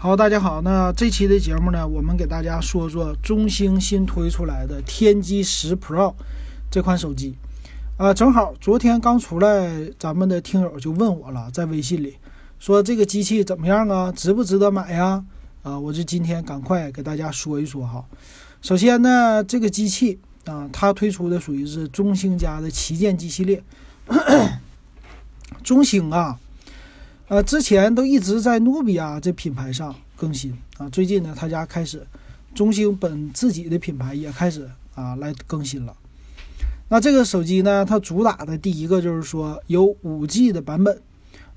好，大家好。那这期的节目呢，我们给大家说说中兴新推出来的天玑十 Pro 这款手机。啊，正好昨天刚出来，咱们的听友就问我了，在微信里说这个机器怎么样啊？值不值得买呀？啊，我就今天赶快给大家说一说哈。首先呢，这个机器啊，它推出的属于是中兴家的旗舰机系列。中兴啊。呃，之前都一直在努比亚这品牌上更新啊，最近呢，他家开始中兴本自己的品牌也开始啊来更新了。那这个手机呢，它主打的第一个就是说有五 G 的版本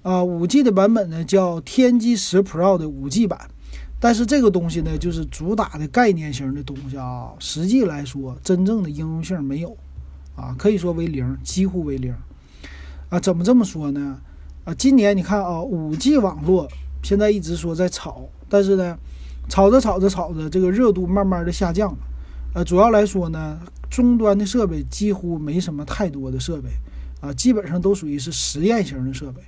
啊，五 G 的版本呢叫天玑十 Pro 的五 G 版，但是这个东西呢就是主打的概念型的东西啊，实际来说真正的应用性没有啊，可以说为零，几乎为零啊。怎么这么说呢？今年你看啊，五 G 网络现在一直说在炒，但是呢，炒着炒着炒着，这个热度慢慢的下降了。呃，主要来说呢，终端的设备几乎没什么太多的设备，啊，基本上都属于是实验型的设备。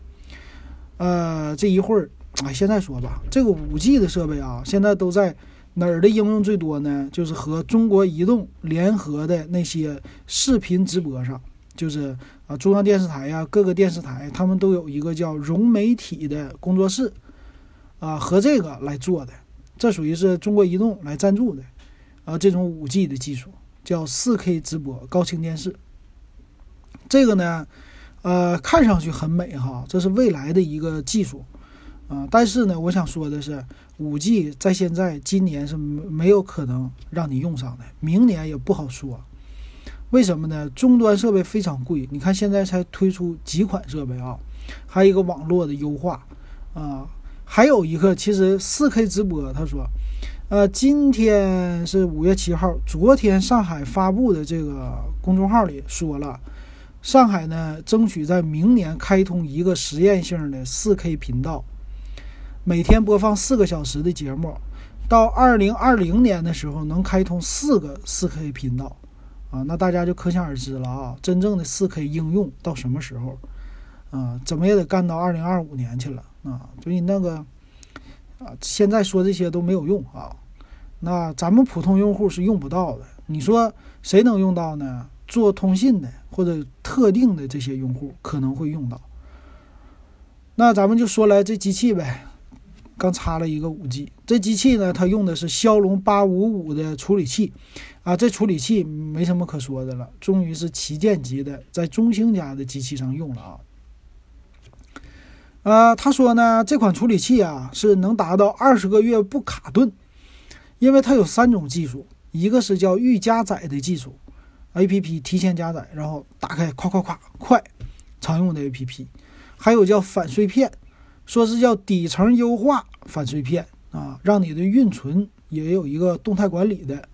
呃，这一会儿啊，现在说吧，这个五 G 的设备啊，现在都在哪儿的应用最多呢？就是和中国移动联合的那些视频直播上。就是啊，中央电视台呀，各个电视台他们都有一个叫融媒体的工作室，啊，和这个来做的，这属于是中国移动来赞助的，啊，这种五 G 的技术叫四 K 直播高清电视。这个呢，呃，看上去很美哈，这是未来的一个技术，啊，但是呢，我想说的是，五 G 在现在今年是没有可能让你用上的，明年也不好说。为什么呢？终端设备非常贵，你看现在才推出几款设备啊，还有一个网络的优化啊，还有一个其实四 K 直播。他说，呃，今天是五月七号，昨天上海发布的这个公众号里说了，上海呢争取在明年开通一个实验性的四 K 频道，每天播放四个小时的节目，到二零二零年的时候能开通四个四 K 频道。啊，那大家就可想而知了啊！真正的四 K 应用到什么时候？啊，怎么也得干到二零二五年去了啊！所以那个啊，现在说这些都没有用啊。那咱们普通用户是用不到的。你说谁能用到呢？做通信的或者特定的这些用户可能会用到。那咱们就说来这机器呗。刚插了一个五 G，这机器呢，它用的是骁龙八五五的处理器，啊，这处理器没什么可说的了，终于是旗舰级的，在中兴家的机器上用了啊。呃，他说呢，这款处理器啊是能达到二十个月不卡顿，因为它有三种技术，一个是叫预加载的技术，A P P 提前加载，然后打开，夸夸夸快，常用的 A P P，还有叫反碎片。说是叫底层优化反碎片啊，让你的运存也有一个动态管理的。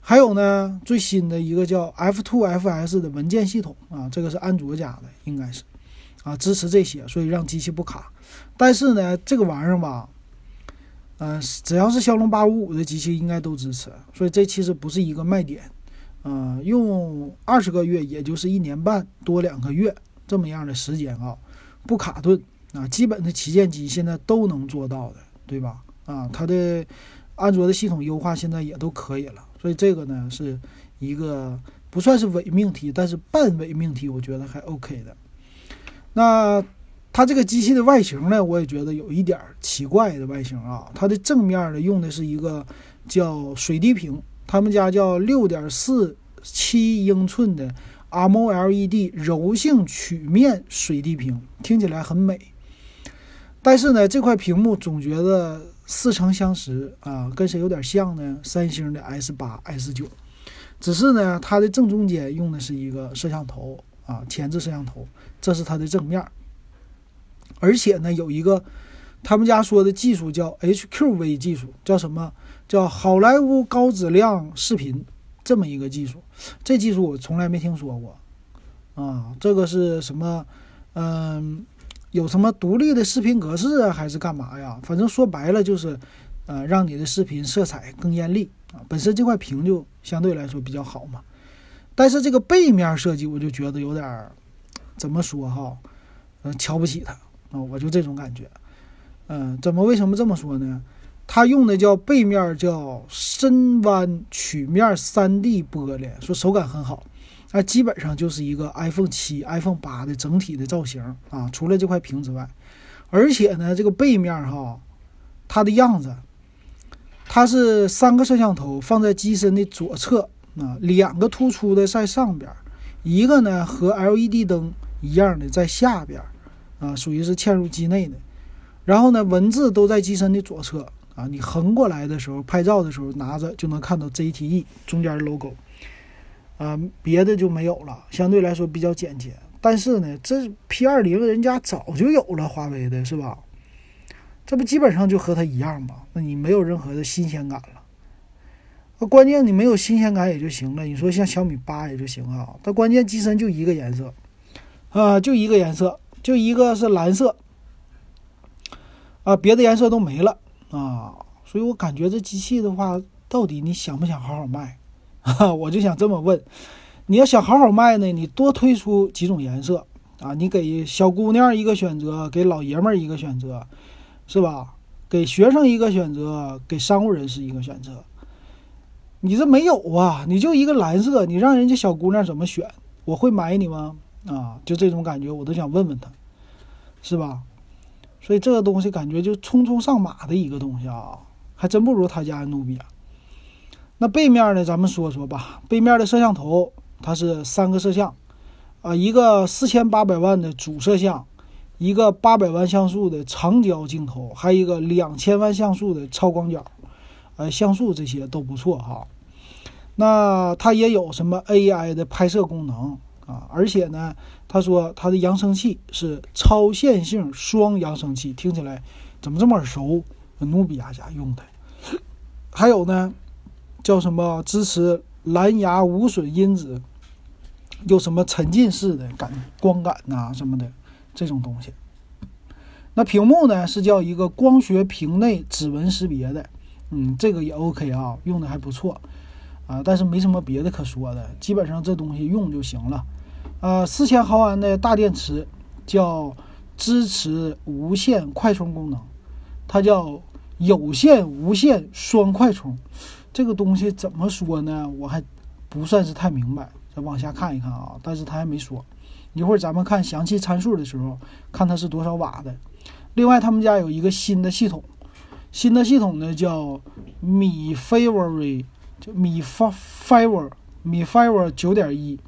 还有呢，最新的一个叫 F2FS 的文件系统啊，这个是安卓家的，应该是啊，支持这些，所以让机器不卡。但是呢，这个玩意儿吧，嗯，只要是骁龙八五五的机器应该都支持，所以这其实不是一个卖点。嗯，用二十个月，也就是一年半多两个月这么样的时间啊，不卡顿。啊，基本的旗舰机现在都能做到的，对吧？啊，它的安卓的系统优化现在也都可以了，所以这个呢是一个不算是伪命题，但是半伪命题，我觉得还 OK 的。那它这个机器的外形呢，我也觉得有一点奇怪的外形啊。它的正面呢用的是一个叫水滴屏，他们家叫六点四七英寸的 AMOLED 柔性曲面水滴屏，听起来很美。但是呢，这块屏幕总觉得似曾相识啊，跟谁有点像呢？三星的 S 八、S 九，只是呢，它的正中间用的是一个摄像头啊，前置摄像头，这是它的正面。而且呢，有一个他们家说的技术叫 HQV 技术，叫什么？叫好莱坞高质量视频这么一个技术。这技术我从来没听说过啊，这个是什么？嗯。有什么独立的视频格式啊，还是干嘛呀？反正说白了就是，呃，让你的视频色彩更艳丽啊。本身这块屏就相对来说比较好嘛。但是这个背面设计，我就觉得有点怎么说哈，嗯，瞧不起它啊。我就这种感觉。嗯，怎么为什么这么说呢？它用的叫背面叫深弯曲面 3D 玻璃，说手感很好。那基本上就是一个 iPhone 七、iPhone 八的整体的造型啊，除了这块屏之外，而且呢，这个背面哈，它的样子，它是三个摄像头放在机身的左侧啊，两个突出的在上边，一个呢和 LED 灯一样的在下边，啊，属于是嵌入机内的。然后呢，文字都在机身的左侧啊，你横过来的时候，拍照的时候拿着就能看到 ZTE 中间的 logo。啊，别的就没有了，相对来说比较简洁。但是呢，这 P 二零人家早就有了，华为的是吧？这不基本上就和它一样吗？那你没有任何的新鲜感了。关键你没有新鲜感也就行了。你说像小米八也就行啊，它关键机身就一个颜色，啊，就一个颜色，就一个是蓝色，啊，别的颜色都没了啊。所以我感觉这机器的话，到底你想不想好好卖？哈 我就想这么问，你要想好好卖呢，你多推出几种颜色啊？你给小姑娘一个选择，给老爷们儿一个选择，是吧？给学生一个选择，给商务人士一个选择。你这没有啊？你就一个蓝色，你让人家小姑娘怎么选？我会买你吗？啊，就这种感觉，我都想问问他，是吧？所以这个东西感觉就匆匆上马的一个东西啊，还真不如他家的努比亚。那背面呢？咱们说说吧。背面的摄像头，它是三个摄像，啊，一个四千八百万的主摄像，一个八百万像素的长焦镜头，还有一个两千万像素的超广角，呃，像素这些都不错哈。那它也有什么 AI 的拍摄功能啊？而且呢，他说它的扬声器是超线性双扬声器，听起来怎么这么耳熟？努比亚家用的。还有呢？叫什么？支持蓝牙无损音质，有什么沉浸式的感光感呐什么的这种东西。那屏幕呢是叫一个光学屏内指纹识别的，嗯，这个也 OK 啊，用的还不错啊，但是没什么别的可说的，基本上这东西用就行了。呃，四千毫安的大电池，叫支持无线快充功能，它叫有线无线双快充。这个东西怎么说呢？我还不算是太明白，再往下看一看啊。但是他还没说，一会儿咱们看详细参数的时候，看它是多少瓦的。另外，他们家有一个新的系统，新的系统呢叫米 Favor，就米 Favor，米 Favor 九点一，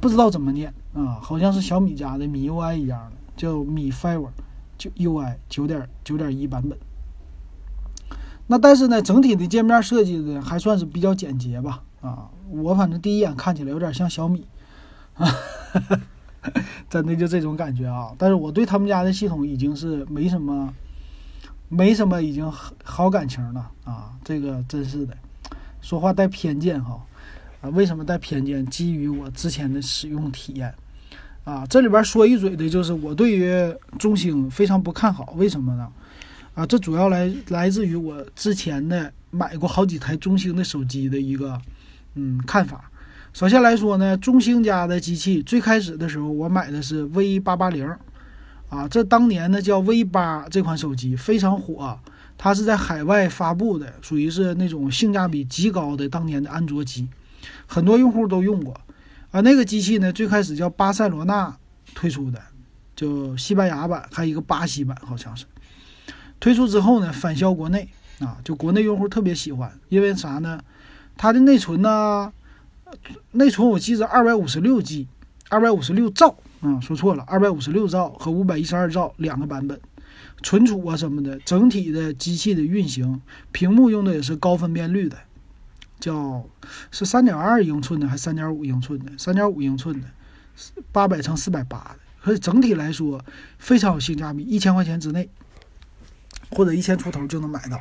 不知道怎么念啊，好像是小米家的米 UI 一样的，叫米 Favor，就 UI 九点九点一版本。那但是呢，整体的界面设计的还算是比较简洁吧？啊，我反正第一眼看起来有点像小米，啊，真的就这种感觉啊。但是我对他们家的系统已经是没什么，没什么已经好感情了啊。这个真是的，说话带偏见哈。啊，为什么带偏见？基于我之前的使用体验啊。这里边说一嘴的就是我对于中兴非常不看好，为什么呢？啊，这主要来来自于我之前的买过好几台中兴的手机的一个嗯看法。首先来说呢，中兴家的机器最开始的时候，我买的是 V 八八零，啊，这当年呢叫 V 八这款手机非常火，它是在海外发布的，属于是那种性价比极高的当年的安卓机，很多用户都用过。啊，那个机器呢最开始叫巴塞罗那推出的，就西班牙版，还有一个巴西版，好像是。推出之后呢，返销国内啊，就国内用户特别喜欢，因为啥呢？它的内存呢，内存我记着二百五十六 G，二百五十六兆啊，说错了，二百五十六兆和五百一十二兆两个版本，存储啊什么的，整体的机器的运行，屏幕用的也是高分辨率的，叫是三点二英寸的还是三点五英寸的？三点五英寸的，八百乘四百八的，所以整体来说非常有性价比，一千块钱之内。或者一千出头就能买到，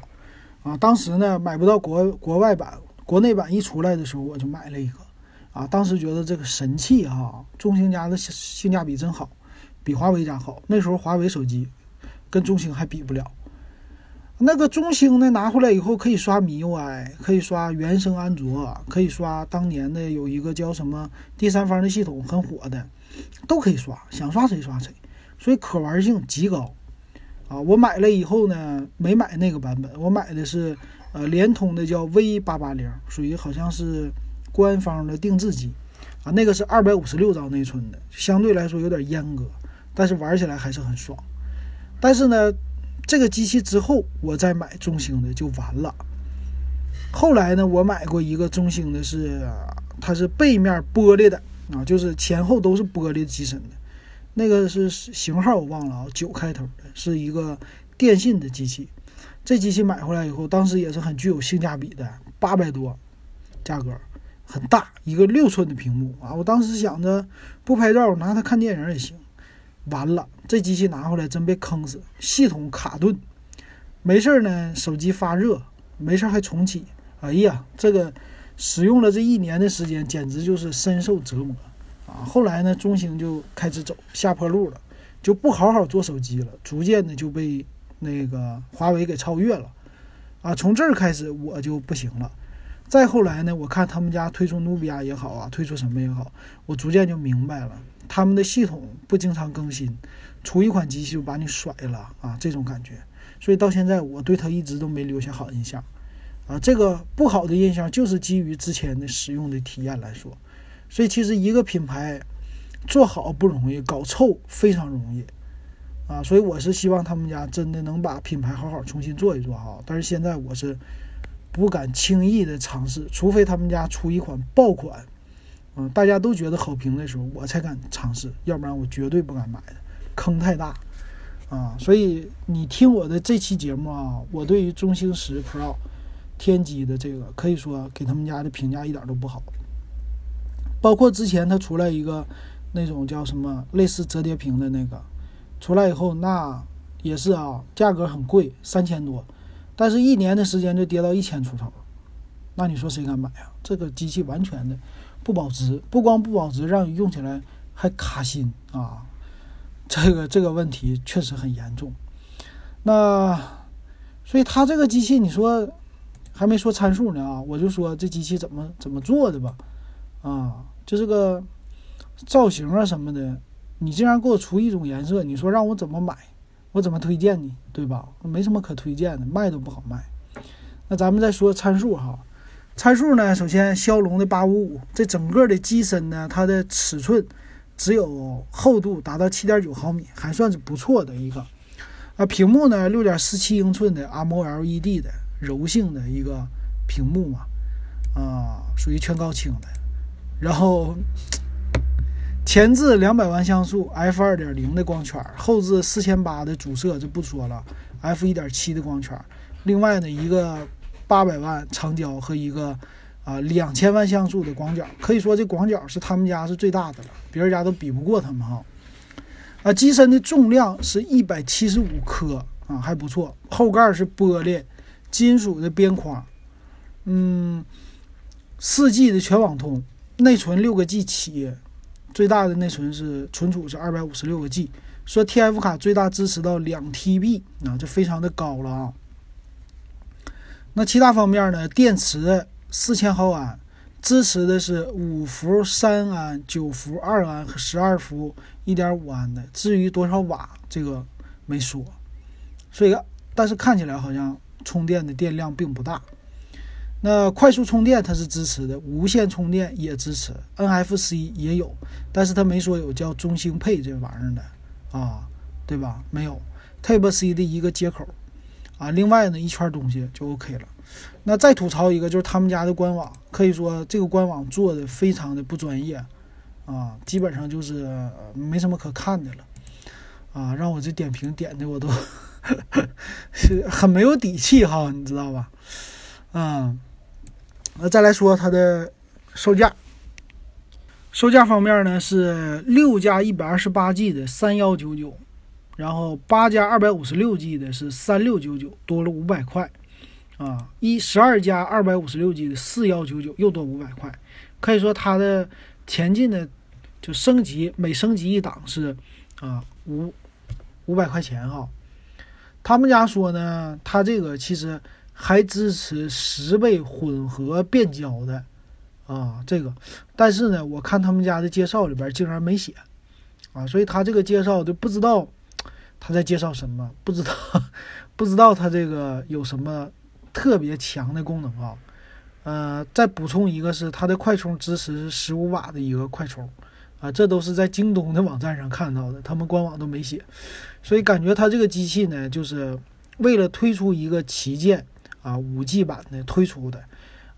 啊，当时呢买不到国国外版，国内版一出来的时候我就买了一个，啊，当时觉得这个神器哈，中兴家的性价比真好，比华为家好。那时候华为手机跟中兴还比不了，那个中兴呢拿回来以后可以刷 MIUI，可以刷原生安卓，可以刷当年的有一个叫什么第三方的系统很火的，都可以刷，想刷谁刷谁，所以可玩性极高。啊，我买了以后呢，没买那个版本，我买的是呃联通的叫 V 八八零，属于好像是官方的定制机啊，那个是二百五十六兆内存的，相对来说有点阉割，但是玩起来还是很爽。但是呢，这个机器之后我再买中兴的就完了。后来呢，我买过一个中兴的，是它是背面玻璃的啊，就是前后都是玻璃机身的。那个是型号我忘了啊，九开头的，是一个电信的机器。这机器买回来以后，当时也是很具有性价比的，八百多，价格很大，一个六寸的屏幕啊。我当时想着不拍照，拿它看电影也行。完了，这机器拿回来真被坑死，系统卡顿，没事儿呢，手机发热，没事儿还重启。哎呀，这个使用了这一年的时间，简直就是深受折磨。啊，后来呢，中兴就开始走下坡路了，就不好好做手机了，逐渐的就被那个华为给超越了。啊，从这儿开始我就不行了。再后来呢，我看他们家推出努比亚也好啊，推出什么也好，我逐渐就明白了，他们的系统不经常更新，出一款机器就把你甩了啊，这种感觉。所以到现在我对他一直都没留下好印象。啊，这个不好的印象就是基于之前的使用的体验来说。所以其实一个品牌做好不容易，搞臭非常容易啊！所以我是希望他们家真的能把品牌好好重新做一做哈。但是现在我是不敢轻易的尝试，除非他们家出一款爆款，嗯，大家都觉得好评的时候，我才敢尝试，要不然我绝对不敢买的，坑太大啊！所以你听我的这期节目啊，我对于中兴十 Pro 天玑的这个可以说给他们家的评价一点都不好。包括之前它出来一个那种叫什么类似折叠屏的那个，出来以后那也是啊，价格很贵，三千多，但是一年的时间就跌到一千出头，那你说谁敢买啊？这个机器完全的不保值，不光不保值，让你用起来还卡心啊，这个这个问题确实很严重。那所以它这个机器，你说还没说参数呢啊，我就说这机器怎么怎么做的吧，啊。就这个造型啊什么的，你竟然给我出一种颜色，你说让我怎么买？我怎么推荐你？对吧？没什么可推荐的，卖都不好卖。那咱们再说参数哈，参数呢，首先骁龙的八五五，这整个的机身呢，它的尺寸只有厚度达到七点九毫米，还算是不错的一个。啊，屏幕呢，六点四七英寸的 AMOLED 的柔性的一个屏幕嘛，啊，属于全高清的。然后前置两百万像素 f 二点零的光圈，后置四千八的主摄就不说了，f 一点七的光圈。另外呢，一个八百万长焦和一个啊两千万像素的广角，可以说这广角是他们家是最大的了，别人家都比不过他们哈。啊，机身的重量是一百七十五克啊，还不错。后盖是玻璃金属的边框，嗯，四 G 的全网通。内存六个 G 起，最大的内存是存储是二百五十六个 G，说 TF 卡最大支持到两 TB，啊，这非常的高了啊。那其他方面呢？电池四千毫安，支持的是五伏三安、九伏二安和十二伏一点五安的。至于多少瓦，这个没说。所以，但是看起来好像充电的电量并不大。那快速充电它是支持的，无线充电也支持，NFC 也有，但是它没说有叫中兴配这玩意儿的啊，对吧？没有 Type C 的一个接口啊。另外呢，一圈东西就 OK 了。那再吐槽一个，就是他们家的官网，可以说这个官网做的非常的不专业啊，基本上就是没什么可看的了啊，让我这点评点的我都是 很没有底气哈，你知道吧？嗯。那再来说它的售价，售价方面呢是六加一百二十八 G 的三幺九九，然后八加二百五十六 G 的是三六九九，多了五百块啊！一十二加二百五十六 G 的四幺九九，又多五百块。可以说它的前进的就升级，每升级一档是啊五五百块钱哈。他们家说呢，它这个其实。还支持十倍混合变焦的，啊，这个，但是呢，我看他们家的介绍里边竟然没写，啊，所以他这个介绍就不知道他在介绍什么？不知道，不知道他这个有什么特别强的功能啊？呃，再补充一个是它的快充支持十五瓦的一个快充，啊，这都是在京东的网站上看到的，他们官网都没写，所以感觉它这个机器呢，就是为了推出一个旗舰啊，五 G 版的推出的，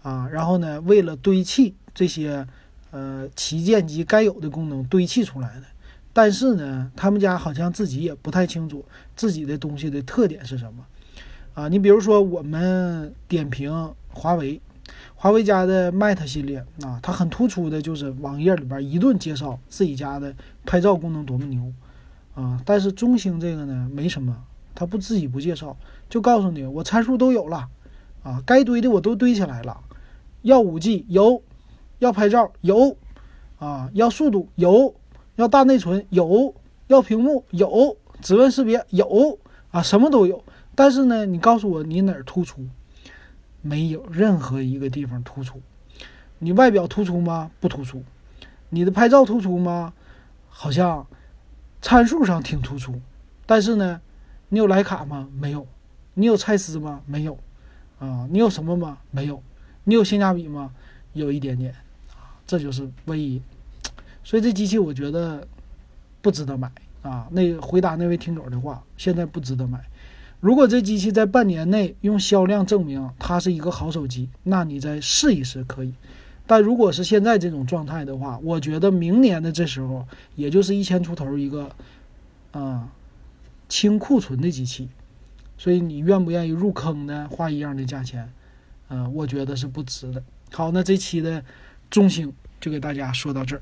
啊，然后呢，为了堆砌这些呃旗舰机该有的功能堆砌出来的，但是呢，他们家好像自己也不太清楚自己的东西的特点是什么，啊，你比如说我们点评华为。华为家的 Mate 系列啊，它很突出的就是网页里边一顿介绍自己家的拍照功能多么牛啊。但是中兴这个呢，没什么，他不自己不介绍，就告诉你我参数都有了啊，该堆的我都堆起来了。要五 G 有，要拍照有啊，要速度有，要大内存有，要屏幕有，指纹识别有啊，什么都有。但是呢，你告诉我你哪儿突出？没有任何一个地方突出，你外表突出吗？不突出。你的拍照突出吗？好像参数上挺突出，但是呢，你有徕卡吗？没有。你有蔡司吗？没有。啊，你有什么吗？没有。你有性价比吗？有一点点。啊，这就是唯一。所以这机器我觉得不值得买啊。那回答那位听友的话，现在不值得买。如果这机器在半年内用销量证明它是一个好手机，那你再试一试可以。但如果是现在这种状态的话，我觉得明年的这时候也就是一千出头一个，啊，清库存的机器。所以你愿不愿意入坑呢？花一样的价钱，嗯，我觉得是不值的。好，那这期的中兴就给大家说到这儿。